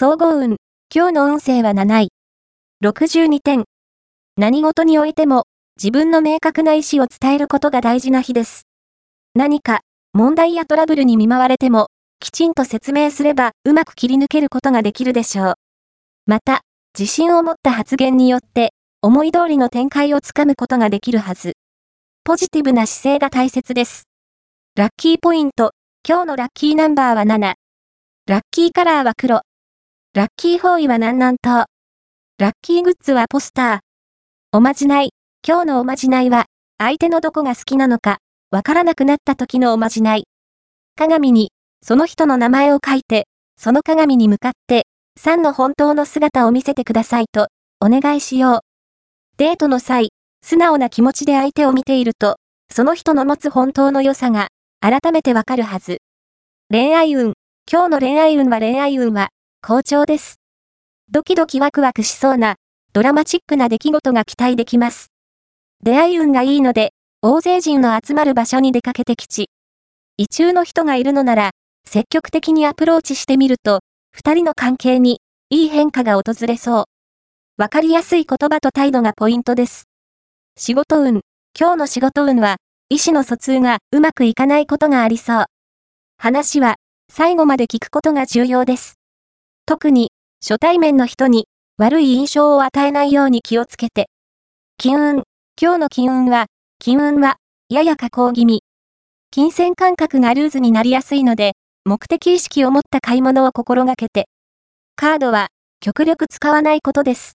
総合運。今日の運勢は7位。62点。何事においても、自分の明確な意思を伝えることが大事な日です。何か、問題やトラブルに見舞われても、きちんと説明すれば、うまく切り抜けることができるでしょう。また、自信を持った発言によって、思い通りの展開をつかむことができるはず。ポジティブな姿勢が大切です。ラッキーポイント。今日のラッキーナンバーは7。ラッキーカラーは黒。ラッキー方位は南南東。ラッキーグッズはポスター。おまじない。今日のおまじないは、相手のどこが好きなのか、わからなくなった時のおまじない。鏡に、その人の名前を書いて、その鏡に向かって、3の本当の姿を見せてくださいと、お願いしよう。デートの際、素直な気持ちで相手を見ていると、その人の持つ本当の良さが、改めてわかるはず。恋愛運。今日の恋愛運は恋愛運は、好調です。ドキドキワクワクしそうな、ドラマチックな出来事が期待できます。出会い運がいいので、大勢人の集まる場所に出かけてきち。異中の人がいるのなら、積極的にアプローチしてみると、二人の関係に、いい変化が訪れそう。わかりやすい言葉と態度がポイントです。仕事運。今日の仕事運は、意思の疎通がうまくいかないことがありそう。話は、最後まで聞くことが重要です。特に、初対面の人に、悪い印象を与えないように気をつけて。金運。今日の金運は、金運は、やや下降気味。金銭感覚がルーズになりやすいので、目的意識を持った買い物を心がけて。カードは、極力使わないことです。